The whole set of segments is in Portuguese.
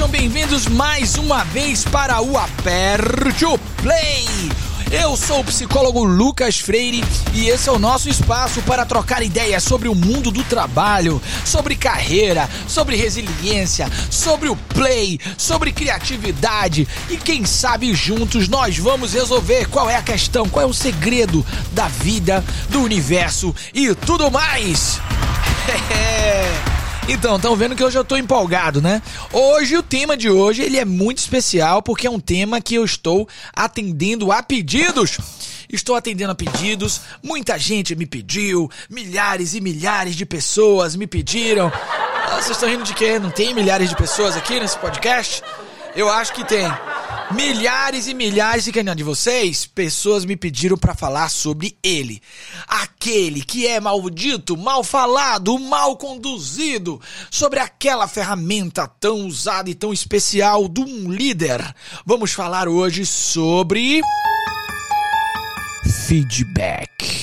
sejam bem-vindos mais uma vez para o Aperte o Play. Eu sou o psicólogo Lucas Freire e esse é o nosso espaço para trocar ideias sobre o mundo do trabalho, sobre carreira, sobre resiliência, sobre o play, sobre criatividade e quem sabe juntos nós vamos resolver qual é a questão, qual é o segredo da vida, do universo e tudo mais. Então, estão vendo que hoje eu tô empolgado, né? Hoje, o tema de hoje, ele é muito especial porque é um tema que eu estou atendendo a pedidos. Estou atendendo a pedidos, muita gente me pediu, milhares e milhares de pessoas me pediram. Ah, vocês estão rindo de quê? Não tem milhares de pessoas aqui nesse podcast? Eu acho que tem. Milhares e milhares de canhão de vocês, pessoas me pediram para falar sobre ele. Aquele que é maldito, mal falado, mal conduzido, sobre aquela ferramenta tão usada e tão especial de um líder. Vamos falar hoje sobre feedback.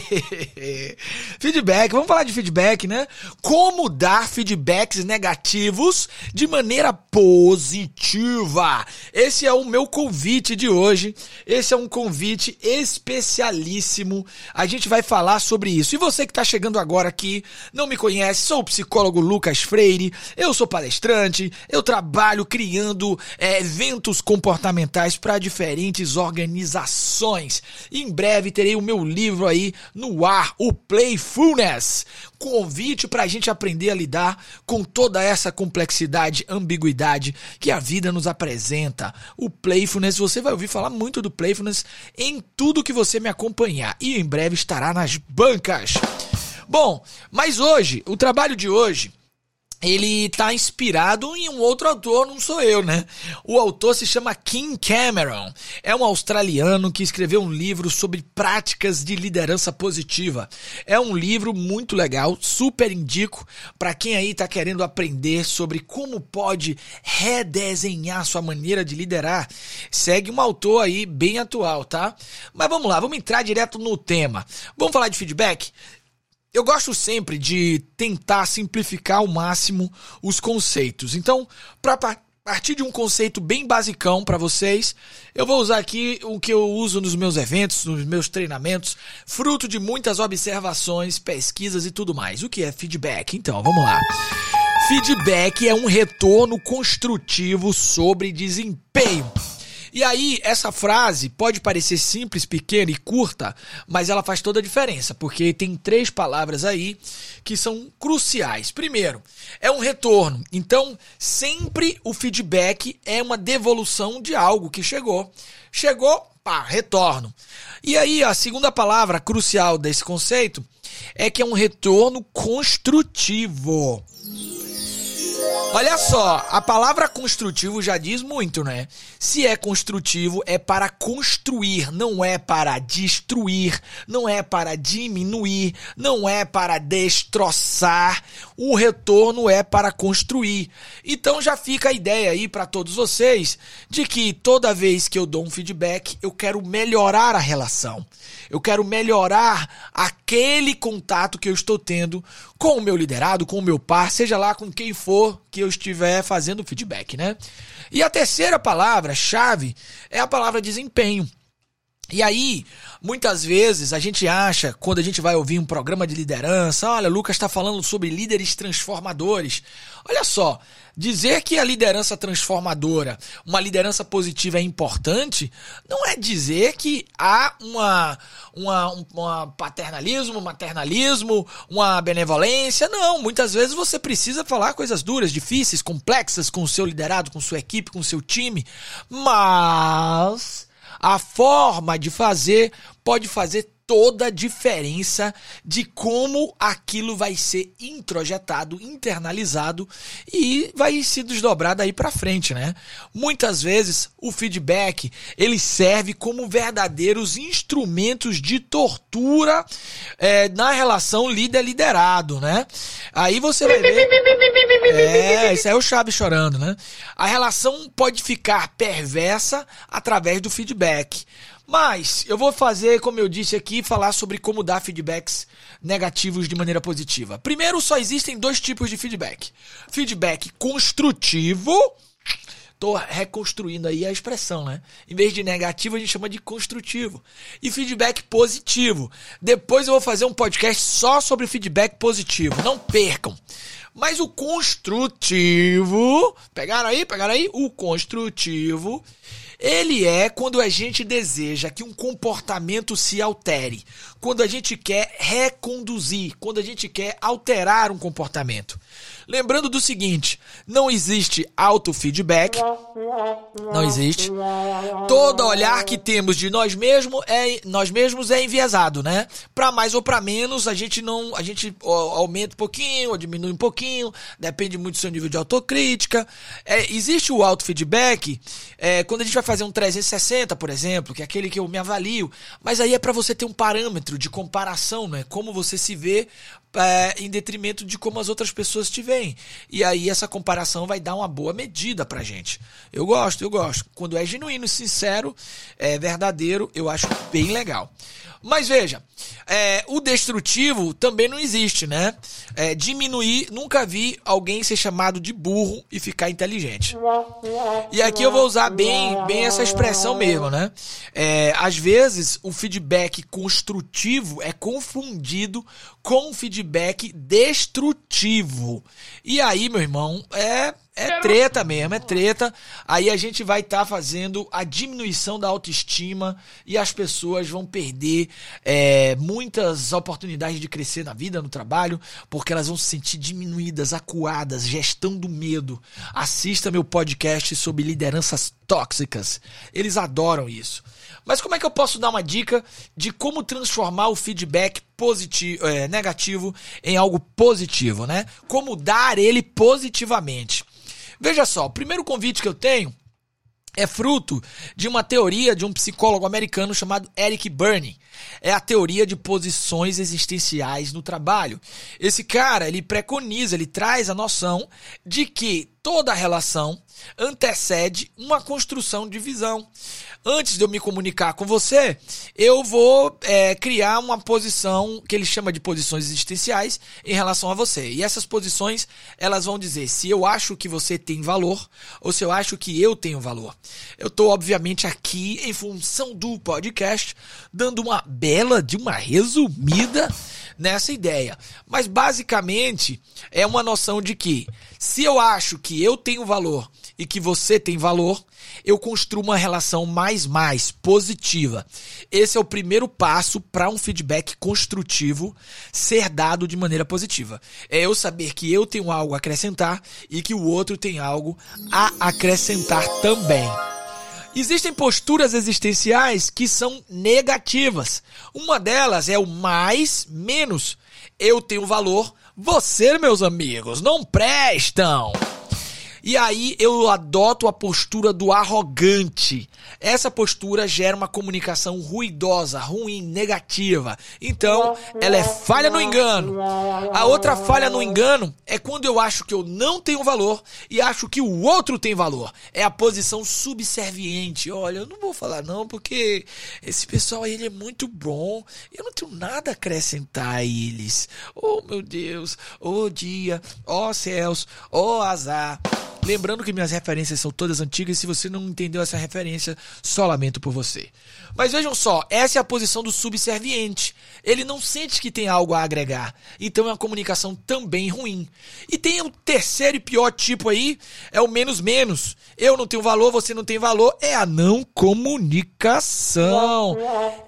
feedback, vamos falar de feedback, né? Como dar feedbacks negativos de maneira positiva. Esse é o meu convite de hoje. Esse é um convite especialíssimo. A gente vai falar sobre isso. E você que está chegando agora aqui, não me conhece, sou o psicólogo Lucas Freire, eu sou palestrante, eu trabalho criando é, eventos comportamentais para diferentes organizações. Em breve terei o meu livro aí no ar, o Playfulness. Convite para a gente aprender a lidar com toda essa complexidade, ambiguidade que a vida nos apresenta. O Playfulness, você vai ouvir falar muito do Playfulness em tudo que você me acompanhar e em breve estará nas bancas. Bom, mas hoje, o trabalho de hoje ele está inspirado em um outro autor, não sou eu, né? O autor se chama Kim Cameron. É um australiano que escreveu um livro sobre práticas de liderança positiva. É um livro muito legal, super indico para quem aí está querendo aprender sobre como pode redesenhar sua maneira de liderar. Segue um autor aí bem atual, tá? Mas vamos lá, vamos entrar direto no tema. Vamos falar de feedback? Eu gosto sempre de tentar simplificar ao máximo os conceitos. Então, para partir de um conceito bem basicão para vocês, eu vou usar aqui o que eu uso nos meus eventos, nos meus treinamentos, fruto de muitas observações, pesquisas e tudo mais. O que é feedback? Então, vamos lá. Feedback é um retorno construtivo sobre desempenho. E aí, essa frase pode parecer simples, pequena e curta, mas ela faz toda a diferença, porque tem três palavras aí que são cruciais. Primeiro, é um retorno. Então, sempre o feedback é uma devolução de algo que chegou. Chegou, pá, retorno. E aí, a segunda palavra crucial desse conceito é que é um retorno construtivo. Olha só, a palavra construtivo já diz muito, né? Se é construtivo, é para construir, não é para destruir, não é para diminuir, não é para destroçar. O retorno é para construir. Então já fica a ideia aí para todos vocês de que toda vez que eu dou um feedback, eu quero melhorar a relação. Eu quero melhorar aquele contato que eu estou tendo com o meu liderado, com o meu par, seja lá com quem for que eu estiver fazendo feedback, né? E a terceira palavra, chave, é a palavra desempenho. E aí, muitas vezes a gente acha, quando a gente vai ouvir um programa de liderança, olha, Lucas está falando sobre líderes transformadores. Olha só, dizer que a liderança transformadora, uma liderança positiva é importante, não é dizer que há uma, uma, uma paternalismo, maternalismo, uma benevolência. Não, muitas vezes você precisa falar coisas duras, difíceis, complexas com o seu liderado, com sua equipe, com o seu time, mas a forma de fazer pode fazer toda a diferença de como aquilo vai ser introjetado, internalizado e vai se desdobrar daí para frente, né? Muitas vezes o feedback ele serve como verdadeiros instrumentos de tortura é, na relação líder-liderado, né? Aí você vai ver. É, isso é o Chaves chorando, né? A relação pode ficar perversa através do feedback Mas eu vou fazer, como eu disse aqui, falar sobre como dar feedbacks negativos de maneira positiva. Primeiro, só existem dois tipos de feedback: feedback construtivo. Tô reconstruindo aí a expressão, né? Em vez de negativo, a gente chama de construtivo. E feedback positivo. Depois eu vou fazer um podcast só sobre feedback positivo. Não percam. Mas o construtivo, pegaram aí? Pegaram aí? O construtivo ele é quando a gente deseja que um comportamento se altere, quando a gente quer reconduzir, quando a gente quer alterar um comportamento. Lembrando do seguinte: não existe autofeedback, não existe. Todo olhar que temos de nós mesmos é nós mesmos é enviesado, né? Para mais ou para menos, a gente não, a gente aumenta um pouquinho ou diminui um pouquinho, depende muito do seu nível de autocrítica. É, existe o autofeedback é, quando a gente vai fazer um 360, por exemplo, que é aquele que eu me avalio, mas aí é para você ter um parâmetro de comparação, né? Como você se vê é, em detrimento de como as outras pessoas te veem. E aí essa comparação vai dar uma boa medida pra gente. Eu gosto, eu gosto. Quando é genuíno, sincero, é verdadeiro, eu acho bem legal. Mas veja, é, o destrutivo também não existe, né? É, diminuir, nunca vi alguém ser chamado de burro e ficar inteligente. E aqui eu vou usar bem, bem essa expressão mesmo, né? É, às vezes o feedback construtivo é confundido com feedback destrutivo. E aí, meu irmão, é é treta mesmo, é treta. Aí a gente vai estar tá fazendo a diminuição da autoestima e as pessoas vão perder é, muitas oportunidades de crescer na vida, no trabalho, porque elas vão se sentir diminuídas, acuadas, gestão do medo. Assista meu podcast sobre lideranças tóxicas. Eles adoram isso. Mas como é que eu posso dar uma dica de como transformar o feedback positivo, é, negativo em algo positivo, né? Como dar ele positivamente. Veja só, o primeiro convite que eu tenho é fruto de uma teoria de um psicólogo americano chamado Eric Berne. É a teoria de posições existenciais no trabalho. Esse cara, ele preconiza, ele traz a noção de que toda relação antecede uma construção de visão. Antes de eu me comunicar com você, eu vou é, criar uma posição que ele chama de posições existenciais em relação a você. E essas posições, elas vão dizer se eu acho que você tem valor ou se eu acho que eu tenho valor. Eu estou, obviamente, aqui em função do podcast, dando uma bela de uma resumida nessa ideia. Mas basicamente é uma noção de que se eu acho que eu tenho valor e que você tem valor, eu construo uma relação mais mais positiva. Esse é o primeiro passo para um feedback construtivo ser dado de maneira positiva. É eu saber que eu tenho algo a acrescentar e que o outro tem algo a acrescentar também. Existem posturas existenciais que são negativas. Uma delas é o mais menos. Eu tenho valor, você, meus amigos, não prestam. E aí eu adoto a postura do arrogante. Essa postura gera uma comunicação ruidosa, ruim, negativa. Então, ela é falha no engano. A outra falha no engano é quando eu acho que eu não tenho valor e acho que o outro tem valor. É a posição subserviente. Olha, eu não vou falar não porque esse pessoal aí ele é muito bom. Eu não tenho nada a acrescentar a eles. Oh, meu Deus. Oh, dia. Oh, céus. Oh, azar. Lembrando que minhas referências são todas antigas, se você não entendeu essa referência, só lamento por você. Mas vejam só, essa é a posição do subserviente. Ele não sente que tem algo a agregar. Então é uma comunicação também ruim. E tem o terceiro e pior tipo aí, é o menos menos. Eu não tenho valor, você não tem valor, é a não comunicação.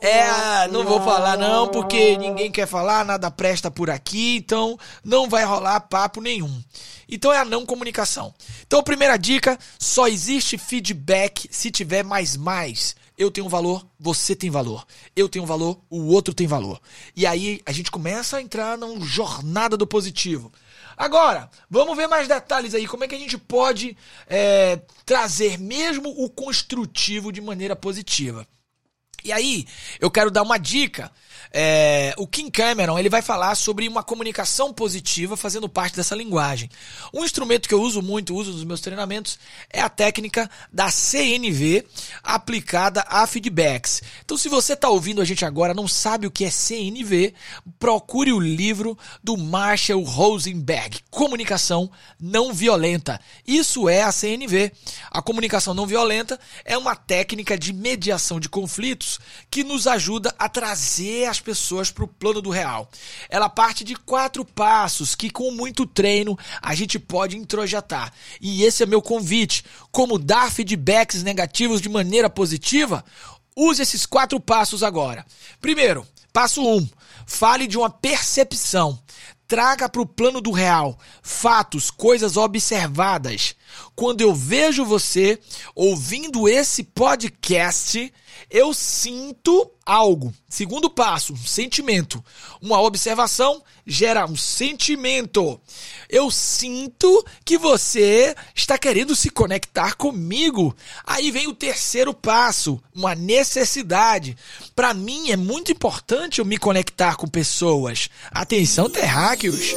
É a, não vou falar não, porque ninguém quer falar, nada presta por aqui, então não vai rolar papo nenhum. Então é a não comunicação. Então, primeira dica: só existe feedback se tiver mais mais. Eu tenho valor, você tem valor. Eu tenho valor, o outro tem valor. E aí a gente começa a entrar numa jornada do positivo. Agora, vamos ver mais detalhes aí. Como é que a gente pode é, trazer mesmo o construtivo de maneira positiva? E aí, eu quero dar uma dica é, o Kim Cameron ele vai falar sobre uma comunicação positiva fazendo parte dessa linguagem. Um instrumento que eu uso muito, uso nos meus treinamentos, é a técnica da CNV aplicada a feedbacks. Então, se você está ouvindo a gente agora não sabe o que é CNV, procure o livro do Marshall Rosenberg, Comunicação Não Violenta. Isso é a CNV. A comunicação não violenta é uma técnica de mediação de conflitos que nos ajuda a trazer as pessoas para o plano do real. Ela parte de quatro passos que, com muito treino, a gente pode introjetar. E esse é meu convite. Como dar feedbacks negativos de maneira positiva? Use esses quatro passos agora. Primeiro, passo 1. Um, fale de uma percepção. Traga para o plano do real fatos, coisas observadas. Quando eu vejo você ouvindo esse podcast, eu sinto algo. Segundo passo, sentimento. Uma observação gera um sentimento. Eu sinto que você está querendo se conectar comigo. Aí vem o terceiro passo, uma necessidade. Para mim é muito importante eu me conectar com pessoas. Atenção, terráqueos.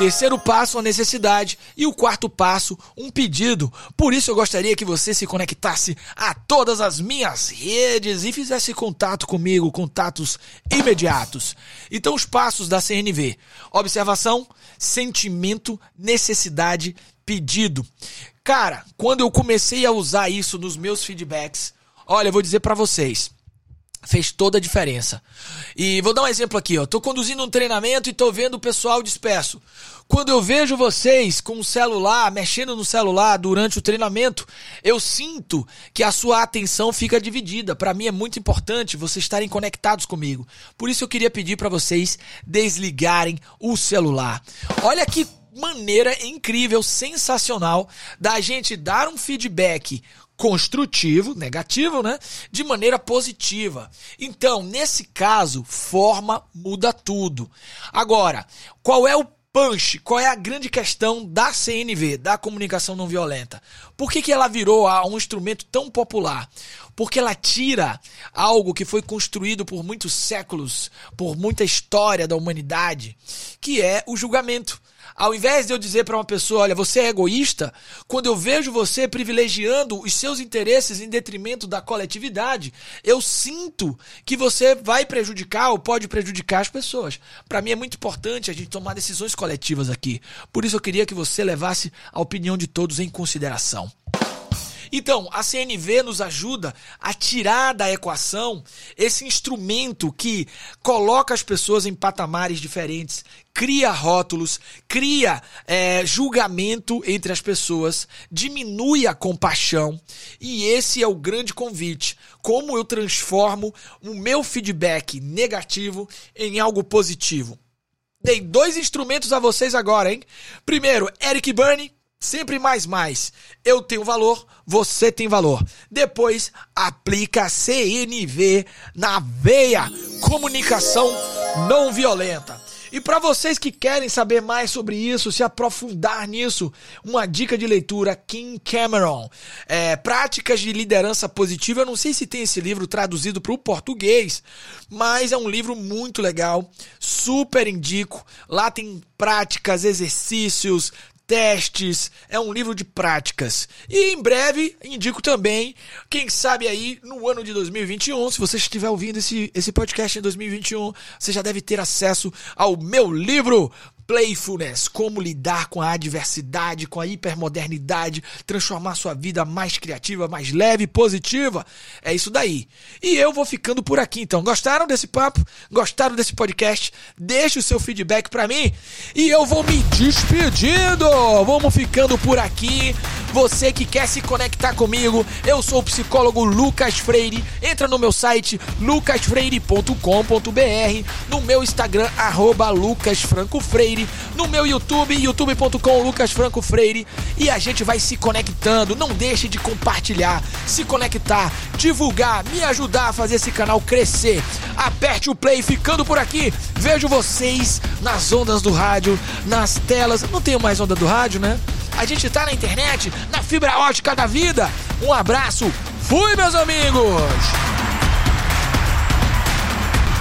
Terceiro passo, a necessidade. E o quarto passo, um pedido. Por isso eu gostaria que você se conectasse a todas as minhas redes e fizesse contato comigo, contatos imediatos. Então, os passos da CNV: observação, sentimento, necessidade, pedido. Cara, quando eu comecei a usar isso nos meus feedbacks, olha, eu vou dizer para vocês fez toda a diferença. E vou dar um exemplo aqui, ó. Tô conduzindo um treinamento e tô vendo o pessoal disperso. Quando eu vejo vocês com o celular, mexendo no celular durante o treinamento, eu sinto que a sua atenção fica dividida. Para mim é muito importante vocês estarem conectados comigo. Por isso eu queria pedir para vocês desligarem o celular. Olha que maneira incrível, sensacional da gente dar um feedback construtivo, negativo, né? De maneira positiva. Então, nesse caso, forma muda tudo. Agora, qual é o punch? Qual é a grande questão da CNV, da comunicação não violenta? Por que, que ela virou um instrumento tão popular? Porque ela tira algo que foi construído por muitos séculos, por muita história da humanidade, que é o julgamento. Ao invés de eu dizer para uma pessoa, olha, você é egoísta, quando eu vejo você privilegiando os seus interesses em detrimento da coletividade, eu sinto que você vai prejudicar ou pode prejudicar as pessoas. Para mim é muito importante a gente tomar decisões coletivas aqui. Por isso eu queria que você levasse a opinião de todos em consideração. Então, a CNV nos ajuda a tirar da equação esse instrumento que coloca as pessoas em patamares diferentes, cria rótulos, cria é, julgamento entre as pessoas, diminui a compaixão. E esse é o grande convite. Como eu transformo o meu feedback negativo em algo positivo? Dei dois instrumentos a vocês agora, hein? Primeiro, Eric Burney, Sempre mais mais. Eu tenho valor, você tem valor. Depois aplica CNV na veia. Comunicação não violenta. E para vocês que querem saber mais sobre isso, se aprofundar nisso, uma dica de leitura: Kim Cameron. É, Práticas de Liderança Positiva. Eu não sei se tem esse livro traduzido para o português, mas é um livro muito legal. Super indico. Lá tem práticas, exercícios, testes, é um livro de práticas. E em breve indico também, quem sabe aí no ano de 2021, se você estiver ouvindo esse, esse podcast em 2021, você já deve ter acesso ao meu livro Playfulness, como lidar com a adversidade, com a hipermodernidade, transformar sua vida mais criativa, mais leve positiva. É isso daí. E eu vou ficando por aqui então. Gostaram desse papo? Gostaram desse podcast? Deixe o seu feedback para mim e eu vou me despedindo. Vamos ficando por aqui. Você que quer se conectar comigo, eu sou o psicólogo Lucas Freire. Entra no meu site lucasfreire.com.br, no meu Instagram arroba lucasfrancofreire Freire, no meu YouTube, youtube.com Lucas Franco Freire, e a gente vai se conectando. Não deixe de compartilhar, se conectar, divulgar, me ajudar a fazer esse canal crescer. Aperte o play ficando por aqui. Vejo vocês nas ondas do rádio, nas telas. Não tenho mais onda do rádio, né? A gente tá na internet, na fibra ótica da vida. Um abraço. Fui, meus amigos!